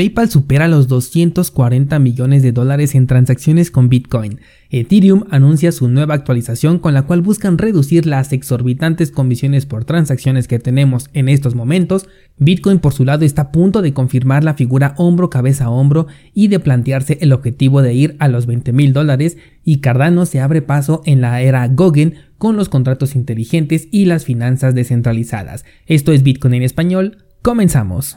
PayPal supera los 240 millones de dólares en transacciones con Bitcoin. Ethereum anuncia su nueva actualización con la cual buscan reducir las exorbitantes comisiones por transacciones que tenemos en estos momentos. Bitcoin por su lado está a punto de confirmar la figura hombro cabeza a hombro y de plantearse el objetivo de ir a los 20 mil dólares y Cardano se abre paso en la era Gogen con los contratos inteligentes y las finanzas descentralizadas. Esto es Bitcoin en español. Comenzamos.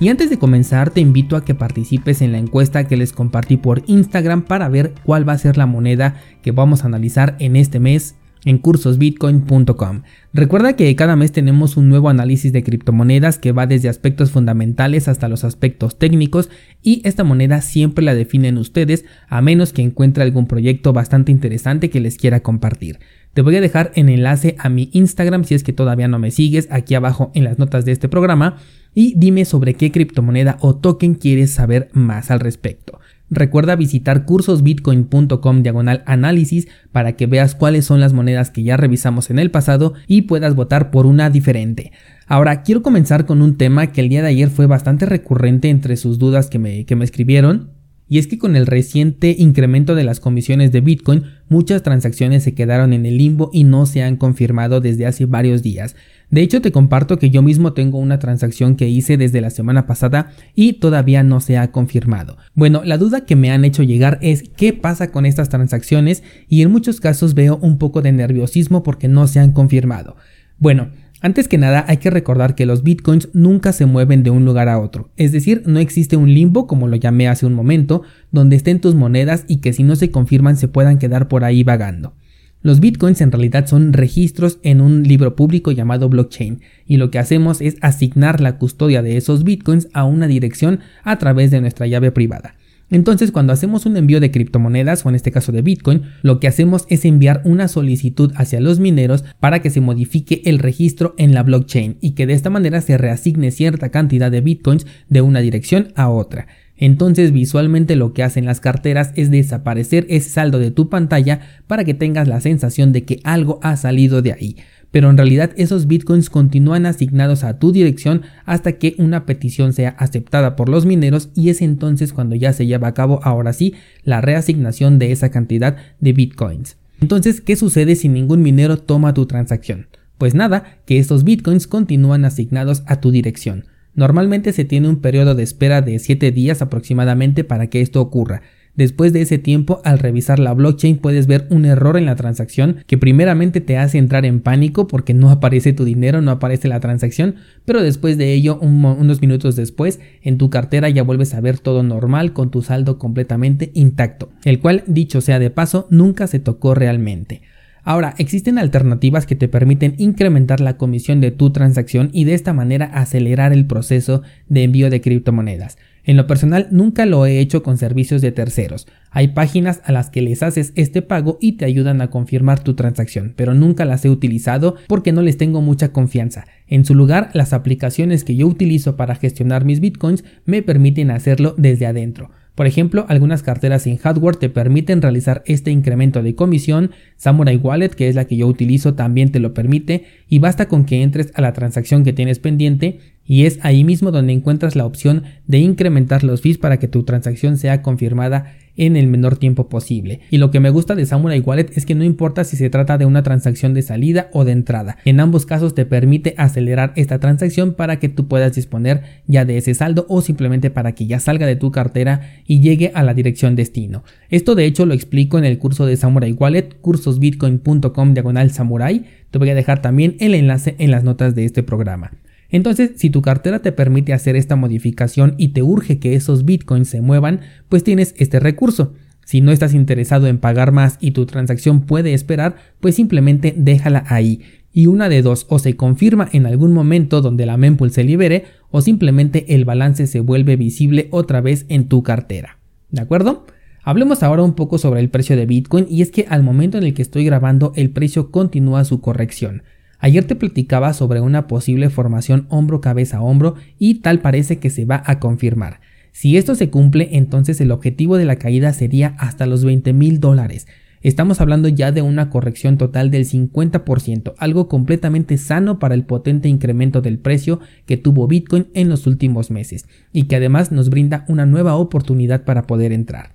y antes de comenzar te invito a que participes en la encuesta que les compartí por Instagram para ver cuál va a ser la moneda que vamos a analizar en este mes en cursosbitcoin.com. Recuerda que cada mes tenemos un nuevo análisis de criptomonedas que va desde aspectos fundamentales hasta los aspectos técnicos y esta moneda siempre la definen ustedes a menos que encuentre algún proyecto bastante interesante que les quiera compartir. Te voy a dejar el enlace a mi Instagram si es que todavía no me sigues aquí abajo en las notas de este programa y dime sobre qué criptomoneda o token quieres saber más al respecto. Recuerda visitar cursosbitcoin.com diagonal análisis para que veas cuáles son las monedas que ya revisamos en el pasado y puedas votar por una diferente. Ahora quiero comenzar con un tema que el día de ayer fue bastante recurrente entre sus dudas que me, que me escribieron y es que con el reciente incremento de las comisiones de Bitcoin, muchas transacciones se quedaron en el limbo y no se han confirmado desde hace varios días. De hecho, te comparto que yo mismo tengo una transacción que hice desde la semana pasada y todavía no se ha confirmado. Bueno, la duda que me han hecho llegar es qué pasa con estas transacciones y en muchos casos veo un poco de nerviosismo porque no se han confirmado. Bueno, antes que nada hay que recordar que los bitcoins nunca se mueven de un lugar a otro, es decir, no existe un limbo como lo llamé hace un momento, donde estén tus monedas y que si no se confirman se puedan quedar por ahí vagando. Los bitcoins en realidad son registros en un libro público llamado blockchain y lo que hacemos es asignar la custodia de esos bitcoins a una dirección a través de nuestra llave privada. Entonces, cuando hacemos un envío de criptomonedas, o en este caso de Bitcoin, lo que hacemos es enviar una solicitud hacia los mineros para que se modifique el registro en la blockchain y que de esta manera se reasigne cierta cantidad de Bitcoins de una dirección a otra. Entonces visualmente lo que hacen las carteras es desaparecer ese saldo de tu pantalla para que tengas la sensación de que algo ha salido de ahí pero en realidad esos bitcoins continúan asignados a tu dirección hasta que una petición sea aceptada por los mineros y es entonces cuando ya se lleva a cabo ahora sí la reasignación de esa cantidad de bitcoins. Entonces, ¿qué sucede si ningún minero toma tu transacción? Pues nada, que estos bitcoins continúan asignados a tu dirección. Normalmente se tiene un periodo de espera de 7 días aproximadamente para que esto ocurra. Después de ese tiempo, al revisar la blockchain puedes ver un error en la transacción que primeramente te hace entrar en pánico porque no aparece tu dinero, no aparece la transacción, pero después de ello, unos minutos después, en tu cartera ya vuelves a ver todo normal con tu saldo completamente intacto, el cual, dicho sea de paso, nunca se tocó realmente. Ahora, existen alternativas que te permiten incrementar la comisión de tu transacción y de esta manera acelerar el proceso de envío de criptomonedas. En lo personal nunca lo he hecho con servicios de terceros. Hay páginas a las que les haces este pago y te ayudan a confirmar tu transacción, pero nunca las he utilizado porque no les tengo mucha confianza. En su lugar, las aplicaciones que yo utilizo para gestionar mis bitcoins me permiten hacerlo desde adentro. Por ejemplo, algunas carteras en hardware te permiten realizar este incremento de comisión, Samurai Wallet, que es la que yo utilizo, también te lo permite, y basta con que entres a la transacción que tienes pendiente y es ahí mismo donde encuentras la opción de incrementar los fees para que tu transacción sea confirmada en el menor tiempo posible. Y lo que me gusta de Samurai Wallet es que no importa si se trata de una transacción de salida o de entrada. En ambos casos te permite acelerar esta transacción para que tú puedas disponer ya de ese saldo o simplemente para que ya salga de tu cartera y llegue a la dirección destino. Esto de hecho lo explico en el curso de Samurai Wallet, cursosbitcoin.com diagonal samurai. Te voy a dejar también el enlace en las notas de este programa. Entonces, si tu cartera te permite hacer esta modificación y te urge que esos bitcoins se muevan, pues tienes este recurso. Si no estás interesado en pagar más y tu transacción puede esperar, pues simplemente déjala ahí. y una de dos o se confirma en algún momento donde la mempool se libere o simplemente el balance se vuelve visible otra vez en tu cartera. ¿De acuerdo? Hablemos ahora un poco sobre el precio de Bitcoin y es que al momento en el que estoy grabando el precio continúa su corrección. Ayer te platicaba sobre una posible formación hombro cabeza hombro y tal parece que se va a confirmar. Si esto se cumple, entonces el objetivo de la caída sería hasta los 20 mil dólares. Estamos hablando ya de una corrección total del 50%, algo completamente sano para el potente incremento del precio que tuvo Bitcoin en los últimos meses y que además nos brinda una nueva oportunidad para poder entrar.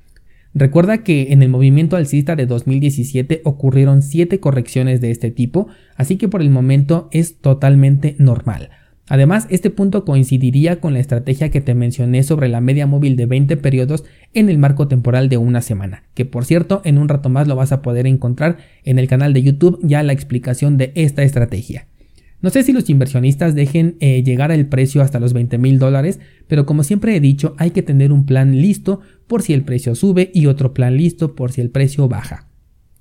Recuerda que en el movimiento alcista de 2017 ocurrieron 7 correcciones de este tipo, así que por el momento es totalmente normal. Además, este punto coincidiría con la estrategia que te mencioné sobre la media móvil de 20 periodos en el marco temporal de una semana, que por cierto en un rato más lo vas a poder encontrar en el canal de YouTube ya la explicación de esta estrategia. No sé si los inversionistas dejen eh, llegar el precio hasta los 20 mil dólares, pero como siempre he dicho hay que tener un plan listo por si el precio sube y otro plan listo por si el precio baja.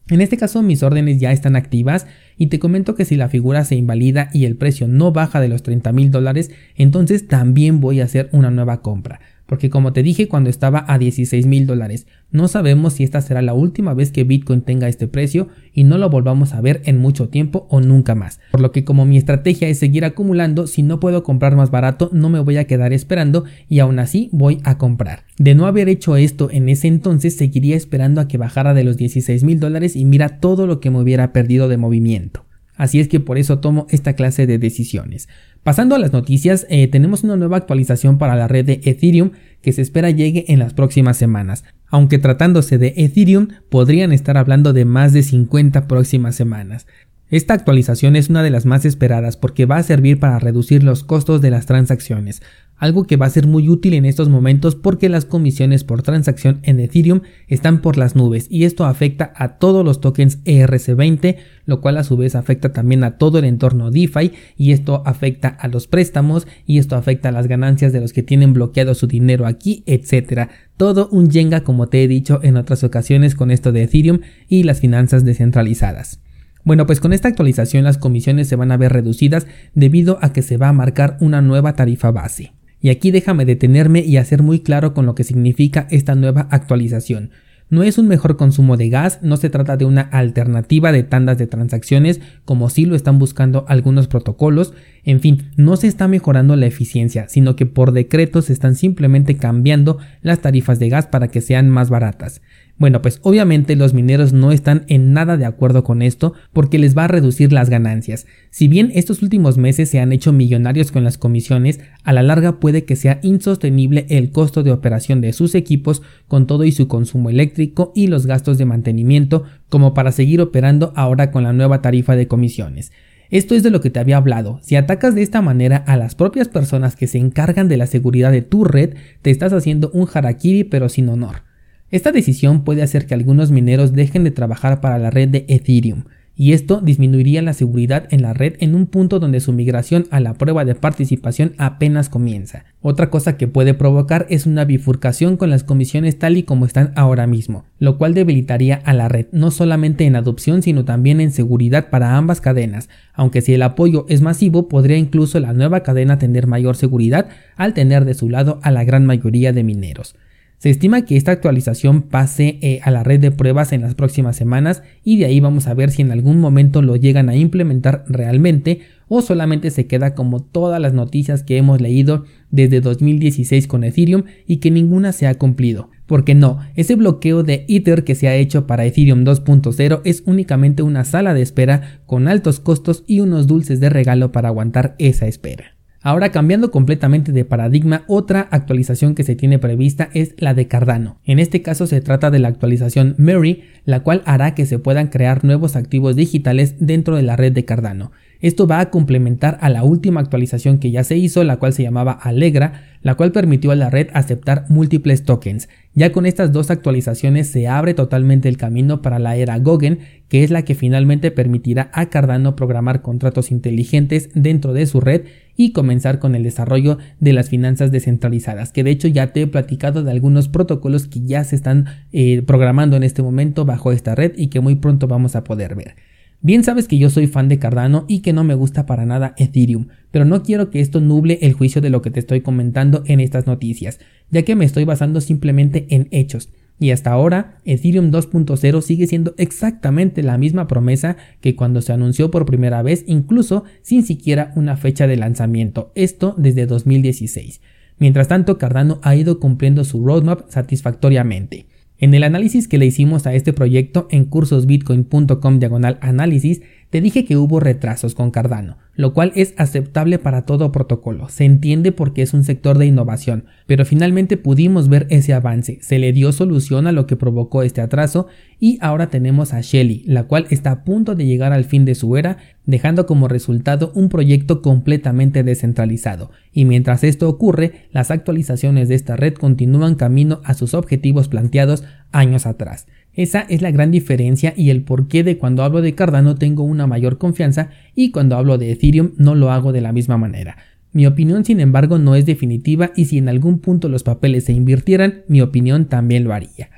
En este caso mis órdenes ya están activas y te comento que si la figura se invalida y el precio no baja de los 30 mil dólares, entonces también voy a hacer una nueva compra porque como te dije cuando estaba a 16 mil dólares, no sabemos si esta será la última vez que Bitcoin tenga este precio y no lo volvamos a ver en mucho tiempo o nunca más. Por lo que como mi estrategia es seguir acumulando, si no puedo comprar más barato no me voy a quedar esperando y aún así voy a comprar. De no haber hecho esto en ese entonces seguiría esperando a que bajara de los 16 mil dólares y mira todo lo que me hubiera perdido de movimiento. Así es que por eso tomo esta clase de decisiones. Pasando a las noticias, eh, tenemos una nueva actualización para la red de Ethereum que se espera llegue en las próximas semanas. Aunque tratándose de Ethereum, podrían estar hablando de más de 50 próximas semanas. Esta actualización es una de las más esperadas porque va a servir para reducir los costos de las transacciones, algo que va a ser muy útil en estos momentos porque las comisiones por transacción en Ethereum están por las nubes y esto afecta a todos los tokens ERC20, lo cual a su vez afecta también a todo el entorno DeFi y esto afecta a los préstamos y esto afecta a las ganancias de los que tienen bloqueado su dinero aquí, etcétera. Todo un Jenga como te he dicho en otras ocasiones con esto de Ethereum y las finanzas descentralizadas. Bueno, pues con esta actualización las comisiones se van a ver reducidas debido a que se va a marcar una nueva tarifa base. Y aquí déjame detenerme y hacer muy claro con lo que significa esta nueva actualización. No es un mejor consumo de gas, no se trata de una alternativa de tandas de transacciones como si lo están buscando algunos protocolos, en fin, no se está mejorando la eficiencia, sino que por decreto se están simplemente cambiando las tarifas de gas para que sean más baratas. Bueno, pues obviamente los mineros no están en nada de acuerdo con esto porque les va a reducir las ganancias. Si bien estos últimos meses se han hecho millonarios con las comisiones, a la larga puede que sea insostenible el costo de operación de sus equipos con todo y su consumo eléctrico y los gastos de mantenimiento como para seguir operando ahora con la nueva tarifa de comisiones. Esto es de lo que te había hablado. Si atacas de esta manera a las propias personas que se encargan de la seguridad de tu red, te estás haciendo un harakiri pero sin honor. Esta decisión puede hacer que algunos mineros dejen de trabajar para la red de Ethereum, y esto disminuiría la seguridad en la red en un punto donde su migración a la prueba de participación apenas comienza. Otra cosa que puede provocar es una bifurcación con las comisiones tal y como están ahora mismo, lo cual debilitaría a la red no solamente en adopción sino también en seguridad para ambas cadenas, aunque si el apoyo es masivo podría incluso la nueva cadena tener mayor seguridad al tener de su lado a la gran mayoría de mineros. Se estima que esta actualización pase eh, a la red de pruebas en las próximas semanas y de ahí vamos a ver si en algún momento lo llegan a implementar realmente o solamente se queda como todas las noticias que hemos leído desde 2016 con Ethereum y que ninguna se ha cumplido. Porque no, ese bloqueo de Ether que se ha hecho para Ethereum 2.0 es únicamente una sala de espera con altos costos y unos dulces de regalo para aguantar esa espera. Ahora cambiando completamente de paradigma, otra actualización que se tiene prevista es la de Cardano. En este caso se trata de la actualización Mary, la cual hará que se puedan crear nuevos activos digitales dentro de la red de Cardano. Esto va a complementar a la última actualización que ya se hizo, la cual se llamaba Alegra, la cual permitió a la red aceptar múltiples tokens. Ya con estas dos actualizaciones se abre totalmente el camino para la era Gogen, que es la que finalmente permitirá a Cardano programar contratos inteligentes dentro de su red y comenzar con el desarrollo de las finanzas descentralizadas, que de hecho ya te he platicado de algunos protocolos que ya se están eh, programando en este momento bajo esta red y que muy pronto vamos a poder ver. Bien sabes que yo soy fan de Cardano y que no me gusta para nada Ethereum, pero no quiero que esto nuble el juicio de lo que te estoy comentando en estas noticias, ya que me estoy basando simplemente en hechos. Y hasta ahora, Ethereum 2.0 sigue siendo exactamente la misma promesa que cuando se anunció por primera vez, incluso sin siquiera una fecha de lanzamiento, esto desde 2016. Mientras tanto, Cardano ha ido cumpliendo su roadmap satisfactoriamente. En el análisis que le hicimos a este proyecto en cursosbitcoin.com diagonal análisis, te dije que hubo retrasos con Cardano, lo cual es aceptable para todo protocolo, se entiende porque es un sector de innovación, pero finalmente pudimos ver ese avance, se le dio solución a lo que provocó este atraso y ahora tenemos a Shelly, la cual está a punto de llegar al fin de su era, dejando como resultado un proyecto completamente descentralizado, y mientras esto ocurre, las actualizaciones de esta red continúan camino a sus objetivos planteados años atrás. Esa es la gran diferencia y el porqué de cuando hablo de Cardano tengo una mayor confianza y cuando hablo de Ethereum no lo hago de la misma manera. Mi opinión, sin embargo, no es definitiva y si en algún punto los papeles se invirtieran, mi opinión también lo haría.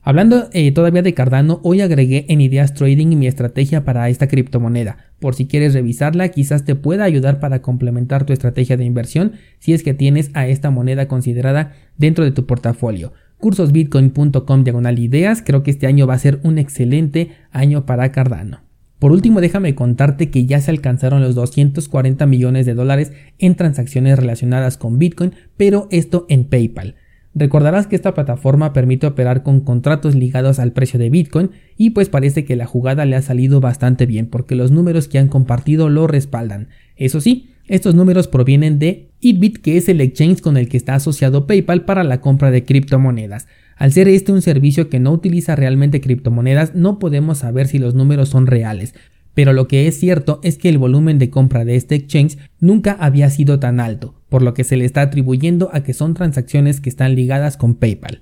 Hablando eh, todavía de Cardano, hoy agregué en Ideas Trading mi estrategia para esta criptomoneda. Por si quieres revisarla, quizás te pueda ayudar para complementar tu estrategia de inversión si es que tienes a esta moneda considerada dentro de tu portafolio cursosbitcoin.com diagonal ideas. Creo que este año va a ser un excelente año para Cardano. Por último, déjame contarte que ya se alcanzaron los 240 millones de dólares en transacciones relacionadas con Bitcoin, pero esto en PayPal. Recordarás que esta plataforma permite operar con contratos ligados al precio de Bitcoin y pues parece que la jugada le ha salido bastante bien porque los números que han compartido lo respaldan. Eso sí, estos números provienen de Itbit, que es el exchange con el que está asociado PayPal para la compra de criptomonedas. Al ser este un servicio que no utiliza realmente criptomonedas, no podemos saber si los números son reales. Pero lo que es cierto es que el volumen de compra de este exchange nunca había sido tan alto, por lo que se le está atribuyendo a que son transacciones que están ligadas con PayPal.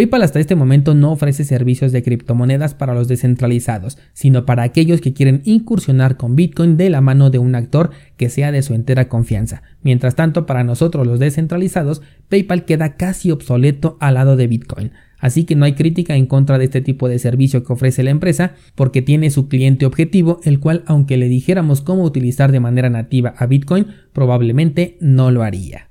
PayPal hasta este momento no ofrece servicios de criptomonedas para los descentralizados, sino para aquellos que quieren incursionar con Bitcoin de la mano de un actor que sea de su entera confianza. Mientras tanto, para nosotros los descentralizados, PayPal queda casi obsoleto al lado de Bitcoin. Así que no hay crítica en contra de este tipo de servicio que ofrece la empresa porque tiene su cliente objetivo, el cual aunque le dijéramos cómo utilizar de manera nativa a Bitcoin, probablemente no lo haría.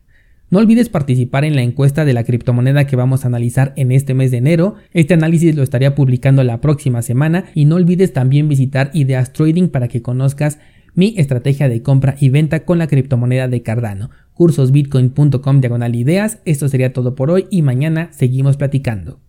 No olvides participar en la encuesta de la criptomoneda que vamos a analizar en este mes de enero. Este análisis lo estaría publicando la próxima semana y no olvides también visitar Ideas Trading para que conozcas mi estrategia de compra y venta con la criptomoneda de Cardano. Cursosbitcoin.com diagonal ideas. Esto sería todo por hoy y mañana seguimos platicando.